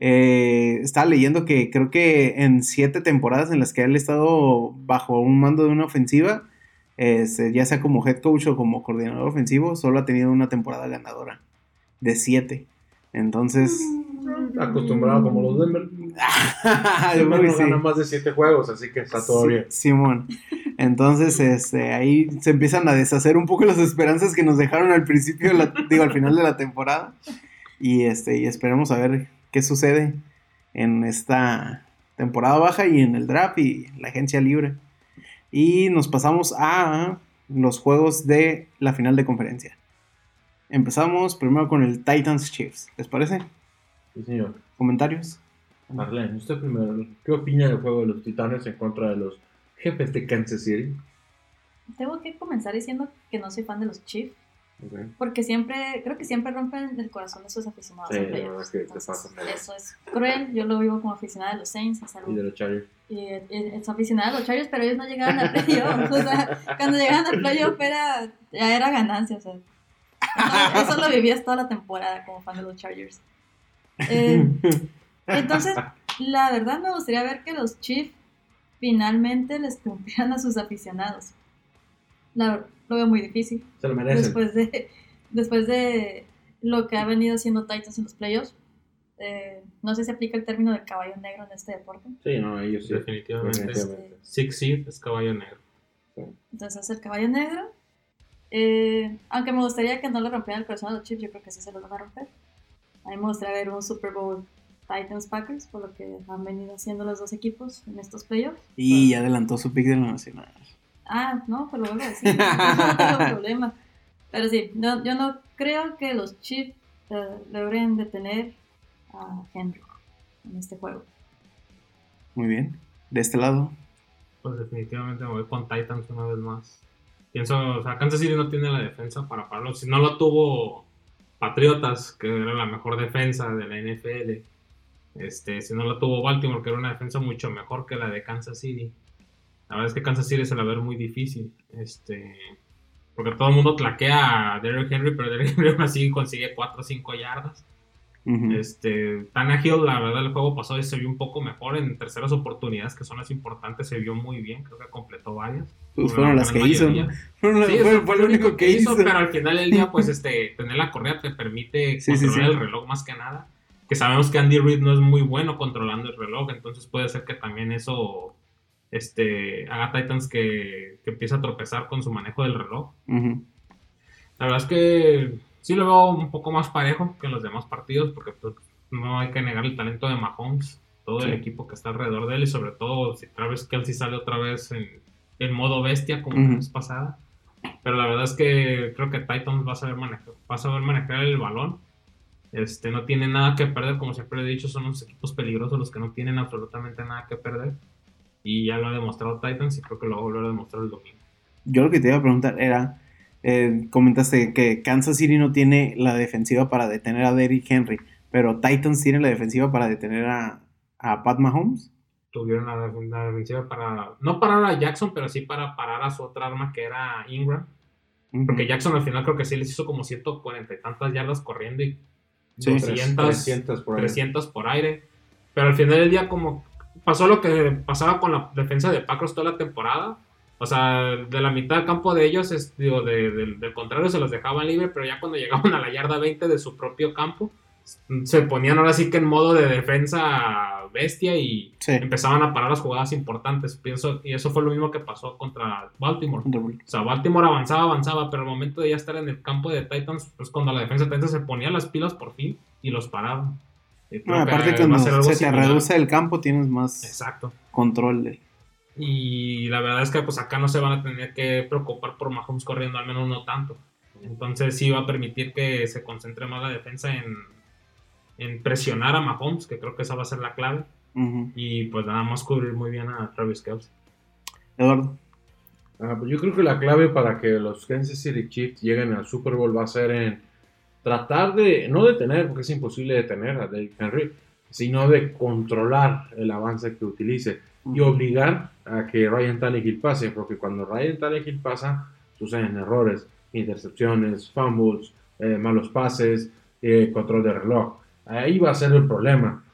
eh, estaba leyendo que creo que en siete temporadas en las que él ha estado bajo un mando de una ofensiva, este, ya sea como head coach o como coordinador ofensivo, solo ha tenido una temporada ganadora de siete. Entonces, Acostumbrado como los Denver. [LAUGHS] yo creo que sí. más de 7 juegos, así que está todo Sí, bien. Simón. Entonces, este, ahí se empiezan a deshacer un poco las esperanzas que nos dejaron al principio, la- [LAUGHS] digo, al final de la temporada. Y este, y esperemos a ver qué sucede en esta temporada baja y en el draft y la agencia libre. Y nos pasamos a los juegos de la final de conferencia. Empezamos primero con el Titans Chiefs. ¿Les parece? Sí, señor. ¿Comentarios? Marlene, usted primero. ¿Qué opina del juego de los Titanes en contra de los jefes de Kansas City? Tengo que comenzar diciendo que no soy fan de los Chiefs. Ok. Porque siempre, creo que siempre rompen el corazón de sus aficionados. Sí, es que Entonces, de- Eso es cruel. Yo lo vivo como aficionada de los Saints. Es algo Y de los Chargers. y, y- es aficionada a los Chargers, pero ellos no llegaban a playoff. O sea, cuando llegaban a playoff era, ya era ganancia. O sea, eso, eso lo vivías toda la temporada como fan de los Chargers. Eh, [LAUGHS] entonces, la verdad me gustaría ver que los Chiefs finalmente les cumplieran a sus aficionados. La- lo veo muy difícil Se lo merecen. después de, después de lo que ha venido haciendo Titans en los playoffs. Eh, no sé si aplica el término de caballo negro en este deporte. Sí, no, ellos sí. Definitivamente. Definitivamente. Six Seed es caballo negro. Entonces es el caballo negro. Eh, aunque me gustaría que no le rompieran el corazón a los Chiefs, yo creo que sí se lo van a romper. A mí me gustaría ver un Super Bowl Titans Packers, por lo que han venido haciendo los dos equipos en estos playoffs. Y ya adelantó su pick de la nacional. Ah, no, pues lo vuelvo a decir, no tengo problema. Pero sí, no- yo no creo que los Chiefs eh, logren detener a Henry en este juego. Muy bien. De este lado. Pues definitivamente me voy con Titans una vez más. Pienso, o sea, Kansas City no tiene la defensa para pararlo. Si no lo tuvo Patriotas, que era la mejor defensa de la NFL. Este, si no lo tuvo Baltimore, que era una defensa mucho mejor que la de Kansas City. La verdad es que Kansas City se la ve muy difícil. Este, porque todo el mundo tlaquea a Derrick Henry, pero Derrick Henry aún así consigue 4 o 5 yardas. Ujú. Este, Tannehill, la verdad, el juego pasado se vio un poco mejor en terceras oportunidades, que son las importantes, se vio muy bien, creo que completó varias. Pues fueron las que hizo, mayoría. ¿no? Fueron- Sí, fue, lo único que hizo. pero al final del día, pues, [LAUGHS] este, tener la correa te permite sí, controlar sí. el reloj más que nada. Que sabemos que Andy Reid no es muy bueno controlando el reloj, entonces puede ser que también eso este, haga Titans que, que empiece a tropezar con su manejo del reloj. Ujú. La verdad es que sí lo veo un poco más parejo que en los demás partidos, porque pues, no hay que negar el talento de Mahomes, todo el Sí. equipo que está alrededor de él, y sobre todo si Travis Kelsey sale otra vez en, en modo bestia como Ujú. la vez pasada. Pero la verdad es que creo que Titans va a saber manejar, va a saber manejar el balón. Este, no tiene nada que perder, como siempre he dicho, son unos equipos peligrosos los que no tienen absolutamente nada que perder. Y ya lo ha demostrado Titans y creo que lo va a volver a demostrar el domingo. Yo lo que te iba a preguntar era, eh, comentaste que Kansas City no tiene la defensiva para detener a Derrick Henry, pero Titans tiene la defensiva para detener a, a Pat Mahomes. tuvieron la, la defensiva para, no parar a Jackson, pero sí para parar a su otra arma que era Ingram. Porque Jackson al final creo que sí les hizo como 140 y tantas yardas corriendo y Sí. 200, 300 por ahí. 300 por aire. Pero al final del día como pasó lo que pasaba con la defensa de Packers toda la temporada. O sea, de la mitad del campo de ellos, es, digo, de- del- del contrario, se los dejaban libre, pero ya cuando llegaban a la yarda 20 de su propio campo, se ponían ahora sí que en modo de defensa bestia y Sí. empezaban a parar las jugadas importantes. Pienso, y eso fue lo mismo que pasó contra Baltimore. O sea, Baltimore avanzaba, avanzaba, pero al momento de ya estar en el campo de Titans, pues cuando la defensa de Titans se ponía las pilas por fin y los paraban. Creo Ah, que aparte cuando se te reduce el campo tienes más Exacto. control de... Y la verdad es que pues acá no se van a tener que preocupar por Mahomes corriendo, al menos no tanto. Entonces sí va a permitir que se concentre más la defensa en, en presionar a Mahomes, que creo que esa va a ser la clave. Ujú. Y pues nada más cubrir muy bien a Travis Kelsey. Eduardo. Ah, pues yo creo que la clave para que los Kansas City Chiefs lleguen al Super Bowl va a ser en tratar de, no detener, porque es imposible detener a Derrick Henry, sino de controlar el avance que utilice y obligar a que Ryan Tannehill pase, porque cuando Ryan Tannehill pasa, suceden errores, intercepciones, fumbles, eh, malos pases, eh, control de reloj. Ahí va a ser el problema.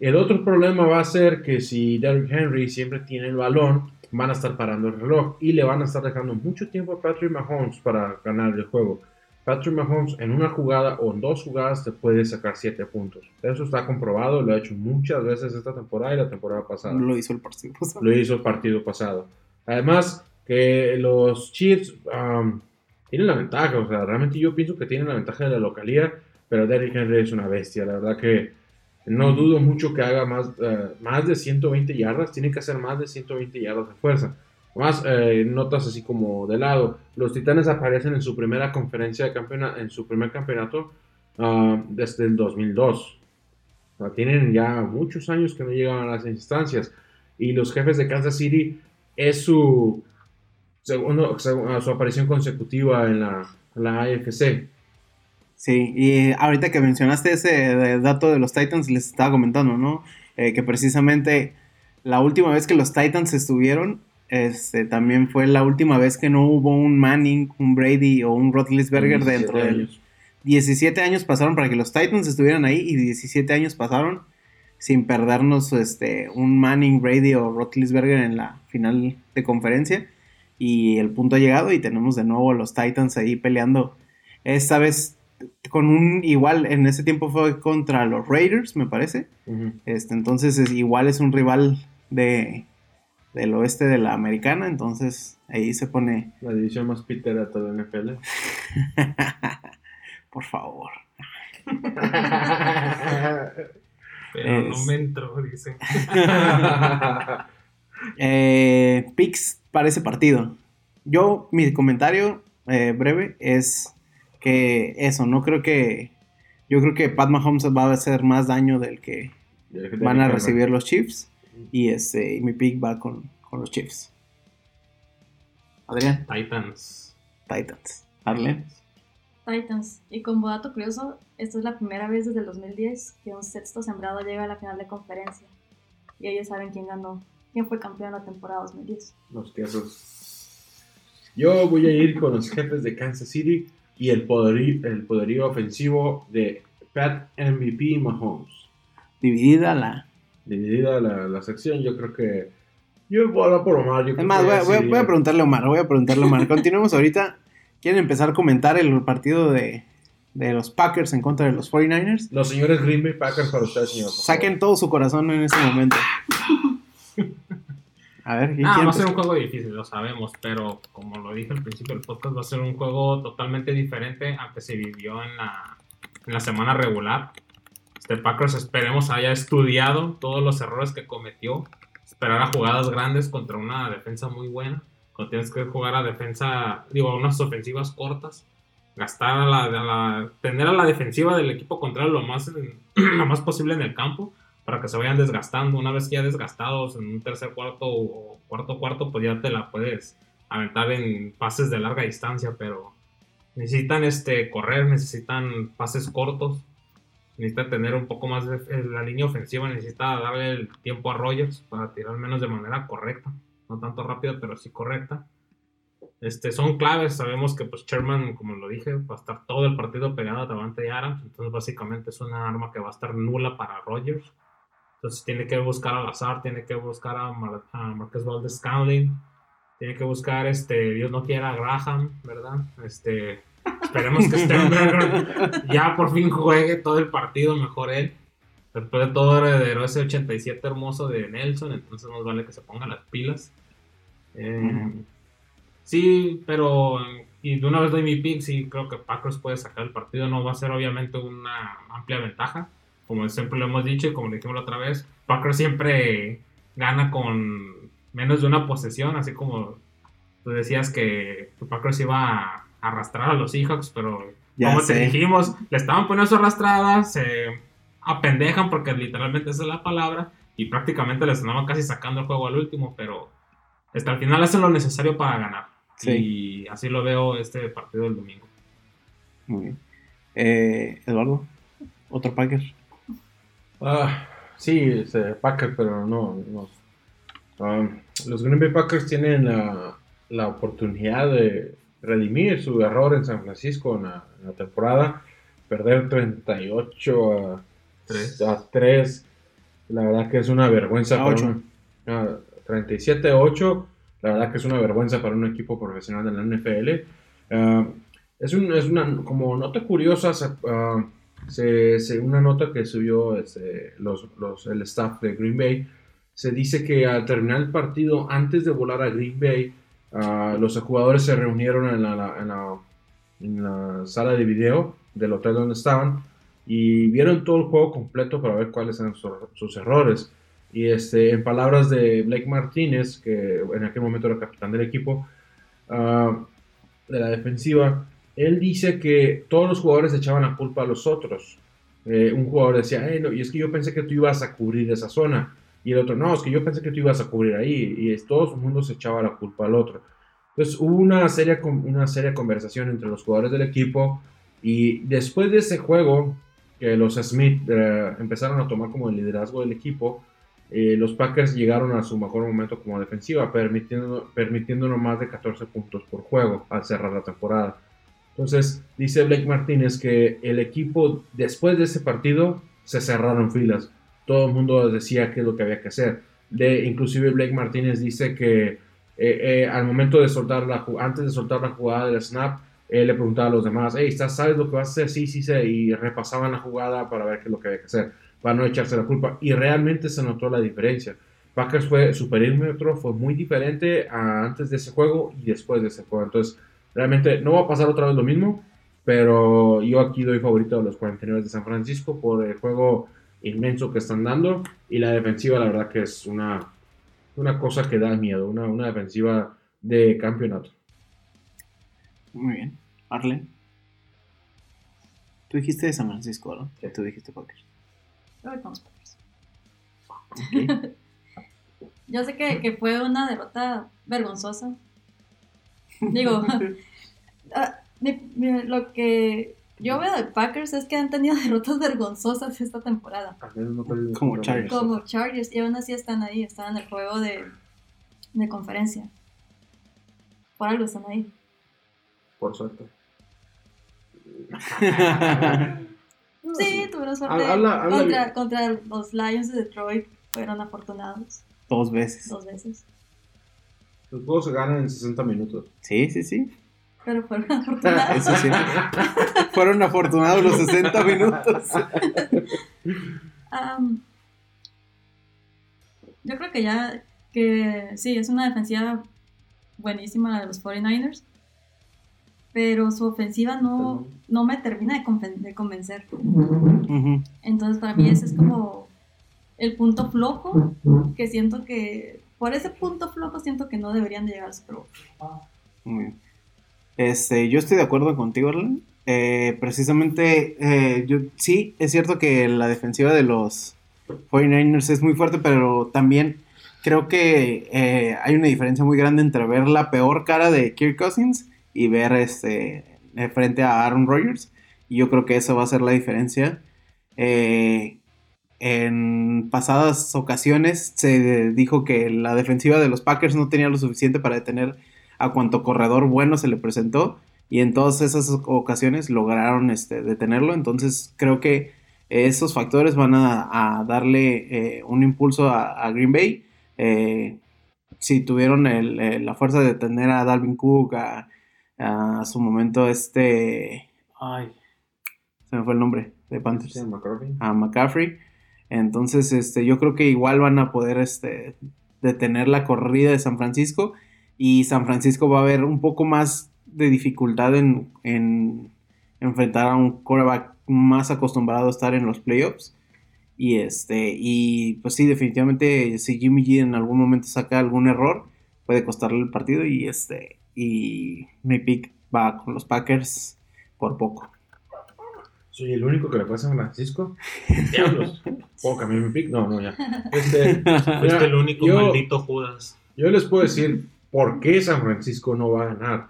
El otro problema va a ser que si Derrick Henry siempre tiene el balón, van a estar parando el reloj y le van a estar dejando mucho tiempo a Patrick Mahomes para ganar el juego. Patrick Mahomes en una jugada o en dos jugadas te puede sacar 7 puntos. Eso está comprobado, lo ha hecho muchas veces esta temporada y la temporada pasada. Lo hizo el partido pasado. Lo hizo el partido pasado. Además, que los Chiefs um, tienen la ventaja, o sea, realmente yo pienso que tienen la ventaja de la localía, pero Derrick Henry es una bestia, la verdad que no dudo mucho que haga más, eh, más de 120 yardas, tiene que hacer más de 120 yardas de fuerza. Más eh, notas así como de lado, los Titanes aparecen en su primera conferencia de campeonato, en su primer campeonato ah, desde el 2002. O sea, tienen ya muchos años que no llegan a las instancias. Y los jefes de Kansas City es su segundo, seg- su aparición consecutiva en la la AFC. Sí, y ahorita que mencionaste ese dato de los Titans, les estaba comentando, ¿no? Eh, que precisamente la última vez que los Titans estuvieron, este, también fue la última vez que no hubo un Manning, un Brady o un Roethlisberger dentro de años. 17 años pasaron para que los Titans estuvieran ahí y 17 años pasaron sin perdernos este, un Manning, Brady o Roethlisberger en la final de conferencia. Y el punto ha llegado y tenemos de nuevo a los Titans ahí peleando. Esta vez con un igual, en ese tiempo fue contra los Raiders, me parece. Este, entonces es, igual es un rival de, del oeste de la americana. Entonces ahí se pone, La división más pitera de toda la NFL. [LAUGHS] por favor. [LAUGHS] Pero no me entró, dice. [LAUGHS] Eh, picks para ese partido. Yo, mi comentario eh, breve es que eso, no creo que. Yo creo que Pat Mahomes va a hacer más daño del que van a recibir los Chiefs. Y este, y mi pick va con, con los Chiefs. Adrián, Titans. Titans. Arlen. Titans. Y como dato curioso, esta es la primera vez desde el 2010 que un sexto sembrado llega a la final de conferencia. Y ellos saben quién ganó, quién fue campeón la temporada 2010. Los tierros. Yo voy a ir con los jefes de Kansas City y el poderío, el poderío ofensivo de Pat MVP Mahomes. Dividida la. Dividida la, la sección, yo creo que. Yo voy a hablar por Omar. yo Es creo que voy a, voy sí. voy a preguntarle a Omar. Voy a preguntarle a Omar. [LAUGHS] Continuemos ahorita. ¿Quieren empezar a comentar el partido de, de los Packers en contra de los 49ers? Los señores Green Bay Packers para ustedes, señor. Saquen todo su corazón en ese momento. A ver, ¿quién Ah, va a ser un juego difícil, lo sabemos, pero como lo dije al principio del podcast, va a ser un juego totalmente diferente al que se vivió en la, en la semana regular. Este Packers esperemos haya estudiado todos los errores que cometió, esperar a jugadas grandes contra una defensa muy buena, cuando tienes que jugar a defensa, digo, a unas ofensivas cortas, gastar a la, a la- tener a la defensiva del equipo contrario lo más, [CLEARS THROAT] lo más posible en el campo para que se vayan desgastando. Una vez que ya desgastados en un tercer cuarto o cuarto cuarto, pues ya te la puedes aventar en pases de larga distancia, pero necesitan este correr, necesitan pases cortos, necesitan tener un poco más de la línea ofensiva, necesita darle el tiempo a Rogers para tirar menos de manera correcta, no tanto rápida, pero sí correcta. Este, son claves, sabemos que pues Sherman, como lo dije, va a estar todo el partido pegado a Davante Adams, entonces básicamente es una arma que va a estar nula para Rogers. Entonces tiene que buscar al azar, tiene que buscar a, Mar a Marcus Valdez Scantling, tiene que buscar, este, Dios no quiera, a Graham, ¿verdad? Este, esperemos que Sternberger [LAUGHS] ya por fin juegue todo el partido, mejor él. Después de todo heredero ese 87 hermoso de Nelson, entonces nos vale que se pongan las pilas. Eh. Sí, pero y de una vez doy mi pick, sí creo que Packers puede sacar el partido, no va a ser obviamente una amplia ventaja, como siempre lo hemos dicho y como dijimos la otra vez, Packers siempre gana con menos de una posesión, así como tú decías que Packers iba a arrastrar a los Seahawks, pero Ya como sé. te dijimos, le estaban poniendo su arrastrada, se apendejan porque literalmente esa es la palabra y prácticamente les andaban casi sacando el juego al último, pero hasta el final hacen lo necesario para ganar. Sí. Y así lo veo este partido del domingo. Muy bien. Eh, Eduardo, otro Packer. Ah, sí, este, Packers, pero no. no. Um, los Green Bay Packers tienen la, la oportunidad de redimir su error en San Francisco en la, en la temporada. Perder 38 a Tres. a 3. La verdad que es una vergüenza A para ocho. un- ah, 37 a 8. La verdad que es una vergüenza para un equipo profesional de la NFL. Ah, es, un- es una como nota curiosa, ah, se- una nota que subió este, los, los- el staff de Green Bay. Se dice que al terminar el partido, antes de volar a Green Bay, ah, los jugadores se reunieron en la, en la- sala de video del hotel donde estaban y vieron todo el juego completo para ver cuáles eran sus errores. Y este, en palabras de Blake Martínez, que en aquel momento era capitán del equipo, ah, de la defensiva, él dice que todos los jugadores echaban la culpa a los otros. Eh, un jugador decía, "Eh, no, y es que yo pensé que tú ibas a cubrir esa zona. Y el otro, no, es que yo pensé que tú ibas a cubrir ahí. Y es- todo el mundo se echaba la culpa al otro. Entonces hubo una seria, una seria conversación entre los jugadores del equipo y después de ese juego que los Smith eh, empezaron a tomar como el liderazgo del equipo, eh, los Packers llegaron a su mejor momento como defensiva, permitiendo, más de 14 puntos por juego al cerrar la temporada. Entonces, dice Blake Martínez que el equipo, después de ese partido, se cerraron filas. Todo el mundo decía qué es lo que había que hacer. De, inclusive Blake Martínez dice que eh, eh, al momento de soltar la antes de soltar la jugada del snap, él le preguntaba a los demás, hey, ¿estás- ¿sabes lo que vas a hacer? Sí, sí, sé. Y repasaban la jugada para ver qué es lo que había que hacer, para no echarse la culpa. Y realmente se notó la diferencia. Packers fue su fue muy diferente a antes de ese juego y después de ese juego. Entonces, realmente no va a pasar otra vez lo mismo, pero yo aquí doy favorito a los 49 de San Francisco por el juego inmenso que están dando y la defensiva, la verdad que es una, una cosa que da miedo, una, una defensiva de campeonato. Muy bien. Arlen. Tú dijiste de San Francisco, ¿no? Sí. Tú dijiste Packers. Yo voy con los Packers. Ok. [LAUGHS] Yo sé que, que fue una derrota vergonzosa. Digo, [LAUGHS] [LAUGHS] ah, mi- mi- lo que yo veo de Packers es que han tenido [LAUGHS] derrotas vergonzosas esta temporada. Como Chargers. Como Chargers, y aún así están ahí, están en el juego de, de conferencia. Por algo están ahí. Por suerte. Sí, tuvieron suerte. Habla- habla- contra, contra los Lions de Detroit fueron afortunados Dos veces. dos veces. Los juegos se ganan en 60 minutos. Sí, sí, sí. Pero fueron [LAUGHS] afortunados. Eso sí. Fueron afortunados los 60 minutos. Yo creo que ya, que sí, es una defensiva buenísima la de los 49ers, pero su ofensiva no, no me termina de, conven- de convencer. Entonces para mí ese es como el punto flojo, que siento que, por ese punto flojo siento que no deberían de llegar al Super bien. Este, yo estoy de acuerdo contigo, Arlen. Eh, precisamente, eh, yo, sí, es cierto que la defensiva de los 49ers es muy fuerte, pero también creo que eh, hay una diferencia muy grande entre ver la peor cara de Kirk Cousins y ver este, frente a Aaron Rodgers. Y yo creo que eso va a ser la diferencia. Eh, en pasadas ocasiones se dijo que la defensiva de los Packers no tenía lo suficiente para detener a cuanto corredor bueno se le presentó y en todas esas ocasiones lograron este, detenerlo. Entonces creo que esos factores van a, a darle eh, un impulso a, a Green Bay. Eh, si tuvieron el- eh, la fuerza de detener a Dalvin Cook, a, a su momento este... Ay, se me fue el nombre de Panthers Sí, a McCaffrey. Entonces, este, yo creo que igual van a poder este, detener la corrida de San Francisco. Y San Francisco va a ver un poco más de dificultad en, en enfrentar a un quarterback más acostumbrado a estar en los playoffs. Y este, y pues sí, definitivamente, si Jimmy G en algún momento saca algún error, puede costarle el partido. Y este, y mi pick va con los Packers por poco. Soy el único que le pasa a San Francisco. [LAUGHS] Diablos. ¿Puedo cambiar mi pick? No, no, ya. Este, [LAUGHS] Fuiste el único yo- maldito Judas. Yo les puedo decir por qué San Francisco no va a ganar.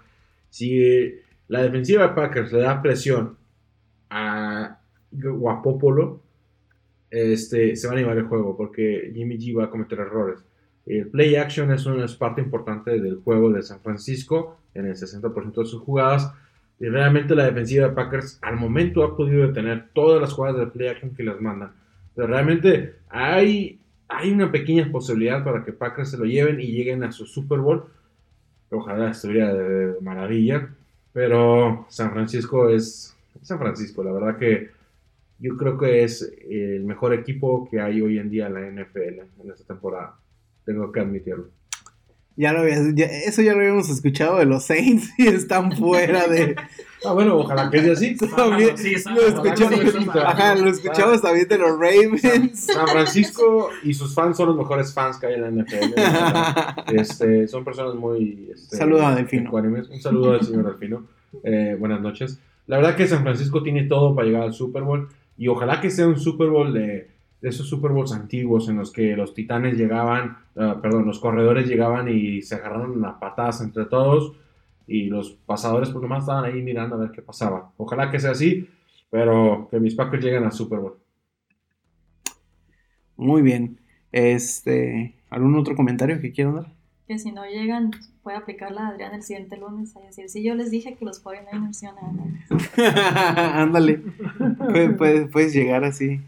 Si la defensiva de Packers le da presión a Guapopolo, este, se van a llevar el juego porque Jimmy G va a cometer errores. El play action es una es parte importante del juego de San Francisco en el 60% de sus jugadas. Y realmente la defensiva de Packers al momento ha podido detener todas las jugadas de play action que les mandan. Pero realmente hay, hay una pequeña posibilidad para que Packers se lo lleven y lleguen a su Super Bowl. Ojalá estuviera de, de maravilla. Pero San Francisco es San Francisco. La verdad que yo creo que es el mejor equipo que hay hoy en día en la NFL en esta temporada. Tengo que admitirlo. Ya lo habías- ya- eso ya lo habíamos escuchado de los Saints [LAUGHS] y están fuera de. Ah, bueno, ojalá que sea así. [LAUGHS] También sí, lo escuchamos, sí, ajá, lo escuchamos también de los Ravens. San Francisco y sus fans son los mejores fans que hay en la NFL. [LAUGHS] Este, son personas muy... Este, Saludo a Delfino. Un saludo al señor Delfino. Eh, buenas noches. La verdad que San Francisco tiene todo para llegar al Super Bowl y ojalá que sea un Super Bowl de de esos Super Bowls antiguos en los que los titanes llegaban, ah, perdón, los corredores llegaban y se agarraron a patadas entre todos y los pasadores pues nomás estaban ahí mirando a ver qué pasaba. Ojalá que sea así, pero que mis Packers lleguen al Super Bowl. Muy bien. Este, ¿algún otro comentario que quieran dar? Que si no llegan, puede aplicarla a Adrián el siguiente lunes. A decir, sí, yo les dije que los 49ers iban a ganar. [LAUGHS] Ándale. Puedes, puedes- puedes llegar así.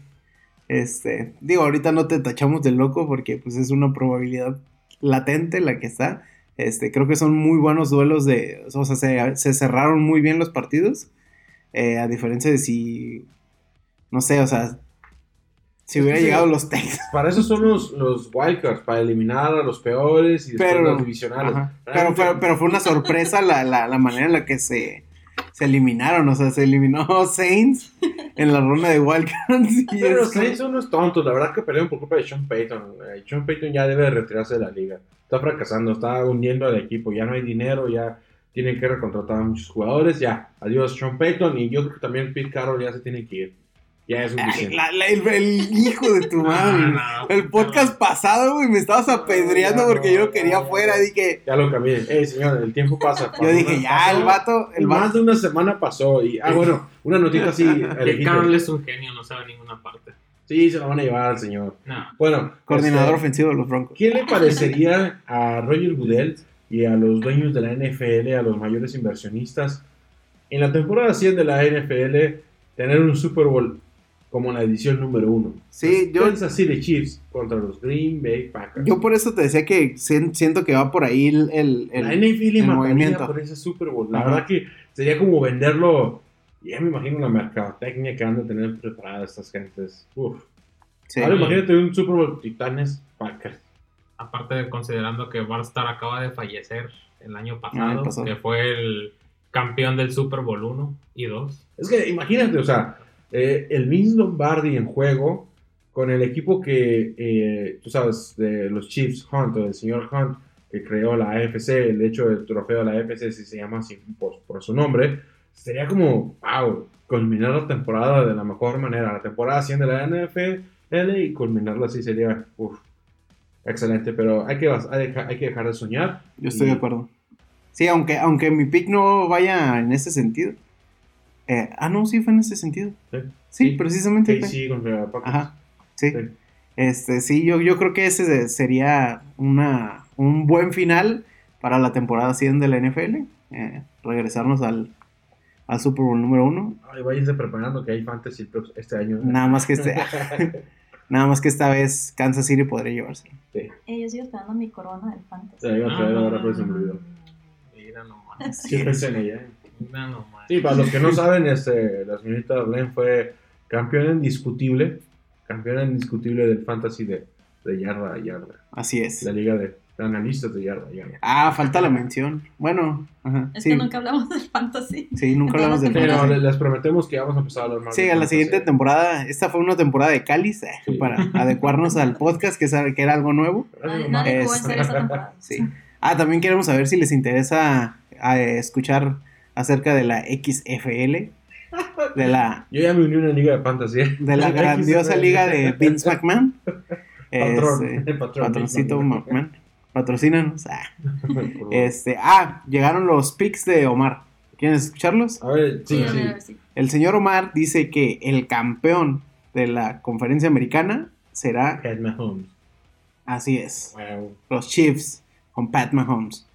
Este, digo, ahorita no te tachamos de loco porque pues es una probabilidad latente la que está. Este, creo que son muy buenos duelos de, o sea, se, se cerraron muy bien los partidos. eh, a diferencia de si, no sé, o sea, si hubiera Sí. llegado los Texans. Para eso son los, los wildcards, para eliminar a los peores y después Pero, los divisionales. pero, pero, pero fue una sorpresa la, la, la manera en la que se, se eliminaron. O sea, se eliminó [LAUGHS] Saints en la ronda de Wildcards. y Pero es los como- Saints son unos tontos, la verdad que pelearon por culpa de Sean Payton. Eh, Sean Payton ya debe de retirarse de la liga. Está fracasando, está hundiendo al equipo, ya no hay dinero, ya tienen que recontratar a muchos jugadores, ya. Adiós Sean Payton y yo creo que también Pete Carroll ya se tiene que ir. Ya es suficiente. la- la- el, el hijo de tu [LAUGHS] madre. No, no, el podcast pasado, güey, me estabas apedreando ya porque yo no, lo quería no. fuera. Dije, Ya lo cambié. Eh, señor, el tiempo pasa. yo dije, ya, el vato, el Más vato. de una semana pasó y, ah, bueno, una notita así. [LAUGHS] Que. Carl es un genio, no sabe ninguna parte. Sí, se la van a llevar al señor. No. Bueno, Coordinador este, ofensivo de los Broncos. ¿Qué le [LAUGHS] parecería a Roger Goodell y a los dueños de la NFL, a los mayores inversionistas, en la temporada 100 de la NFL, tener un Super Bowl como la edición número uno? Sí, yo- Kansas City Chiefs contra los Green Bay Packers. Yo por eso te decía que sien- siento que va por ahí el. el- el- la NFL el movimiento. por ese Super Bowl. La Ajá. verdad que sería como venderlo. Ya me imagino la mercadotecnia que han de tener preparada estas gentes. Uf. sí. Ahora imagínate un Super Bowl Titanes Packers. Aparte de considerando que Barstar acaba de fallecer el año Ah, pasado, pasado. que fue el campeón del Super Bowl 1 y 2. Es que imagínate, o sea, eh, el Vince Lombardi en juego con el equipo que, eh, tú sabes, de los Chiefs Hunt o del señor Hunt que creó la AFC, el hecho del trofeo de la AFC, si se llama así por, por su nombre, sería como, wow, culminar la temporada de la mejor manera, la temporada 100 de la NFL y culminarla así sería, uf, excelente, pero hay que, hay, que- hay que dejar de soñar. Yo estoy Y- de acuerdo. Sí, aunque, aunque mi pick no vaya en ese sentido. Eh, ah, no, sí fue en ese sentido. Sí. Sí, Sí. precisamente. fue. KC contra Packers. Ajá, sí. Sí. Este, sí, yo, yo creo que ese sería una, un buen final para la temporada 100 de la NFL. eh, regresarnos al, al Super Bowl número uno. Ay, váyanse preparando que hay fantasy este año. Nada más que este, [LAUGHS] [LAUGHS] nada más que esta vez Kansas City podría llevárselo. Eh, yo sigo esperando mi corona del fantasy. Se la iba a traer ahora, pero se me olvidó. Mira nomás. Sí, pensé en ella. Mira nomás. Sí, para los que no saben, este, la señorita Darlene fue campeona indiscutible, campeona indiscutible del fantasy de, de yarda a yarda. Así es. La liga de, de analistas de yarda a yarda. Ah, falta la mención. Bueno, ajá, Es sí, que nunca hablamos del fantasy. sí, nunca hablamos del Pero fantasy. le- les prometemos que vamos a empezar a hablar más. Sí, de a la fantasy. siguiente temporada, esta fue una temporada de cáliz eh, Sí. para adecuarnos al podcast, que, es- que era algo nuevo. Jugó en serio esta temporada. Sí. Ah, también queremos saber si les interesa eh, escuchar acerca de la XFL, de la, [LAUGHS] Yo ya me uní a una liga de fantasy. ¿eh? de la [LAUGHS] grandiosa liga de Vince McMahon. [LAUGHS] Patrón, Este, el patrón. patroncito McMahon. Patrocínanos. Ah. Este, ah, llegaron los picks de Omar. ¿Quieres escucharlos? A ver, sí, Sí, a sí. El señor Omar dice que el campeón de la conferencia americana será, Pat Mahomes. así es, Wow. los Chiefs con Pat Mahomes.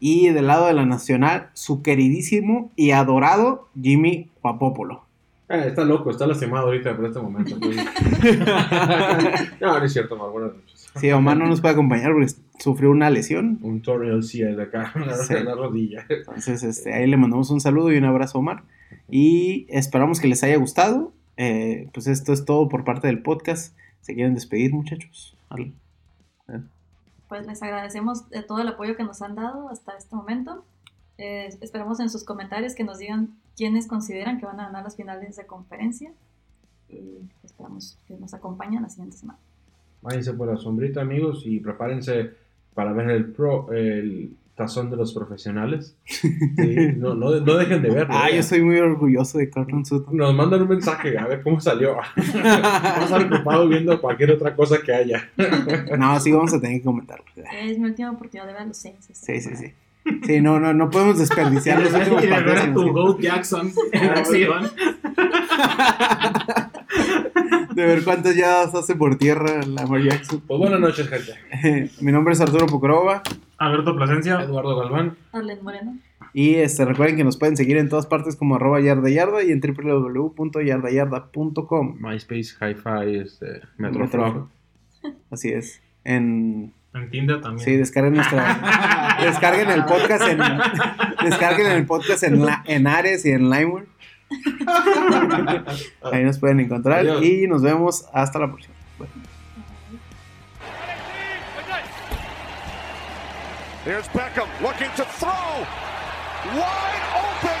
Y del lado de la nacional, su queridísimo y adorado Jimmy Guapopolo. Ah, está loco, está lastimado ahorita por este momento. [LAUGHS] no, no es cierto, Omar. Buenas noches. Sí, Omar no nos puede acompañar porque sufrió una lesión. Un torneo sí de acá, [LAUGHS] la, Sí. la rodilla. Entonces, este, ahí le mandamos un saludo y un abrazo a Omar. Y esperamos que les haya gustado. Eh, pues esto es todo por parte del podcast. ¿Se quieren despedir, muchachos? ¿Algo? Pues les agradecemos de todo el apoyo que nos han dado hasta este momento. Eh, esperamos en sus comentarios que nos digan quiénes consideran que van a ganar las finales de conferencia. Y esperamos que nos acompañen la siguiente semana. Váyanse por la sombrita, amigos, y prepárense para ver el, pro, el tazón de los profesionales. [LAUGHS] Sí, no, no, no dejen de verlo. Ah, yo soy muy orgulloso de Carlton Sutton. Nos mandan un mensaje a ver cómo salió. [LAUGHS] Vamos a estar ocupados viendo cualquier otra cosa que haya. [LAUGHS] No, sí vamos a tener que comentarlo. Es mi última oportunidad de ver a los Saints. esta Sí, sí, temporada. sí. Sí, no, no, no podemos desperdiciar los últimos Y de ver partidos. a tu Goat Jackson en acción. De ver cuántas ya hace por tierra Lamar Jackson. Pues buenas noches, gente. Mi nombre es Arturo Pucrova. Alberto Plasencia. Eduardo Galván. Arlen Moreno. Y este, recuerden que nos pueden seguir en todas partes como arroba yarda yarda y en www.yardayarda.com. MySpace, Hi-Fi, este. Metroflog. Así es. En, En Tinder también. sí, descarguen nuestra. [LAUGHS] descarguen el podcast en. Descarguen el podcast en, la, en Ares y en Limeware. Ahí nos pueden encontrar. Adiós. Y nos vemos hasta la próxima. Here's Beckham looking to throw. Wide open.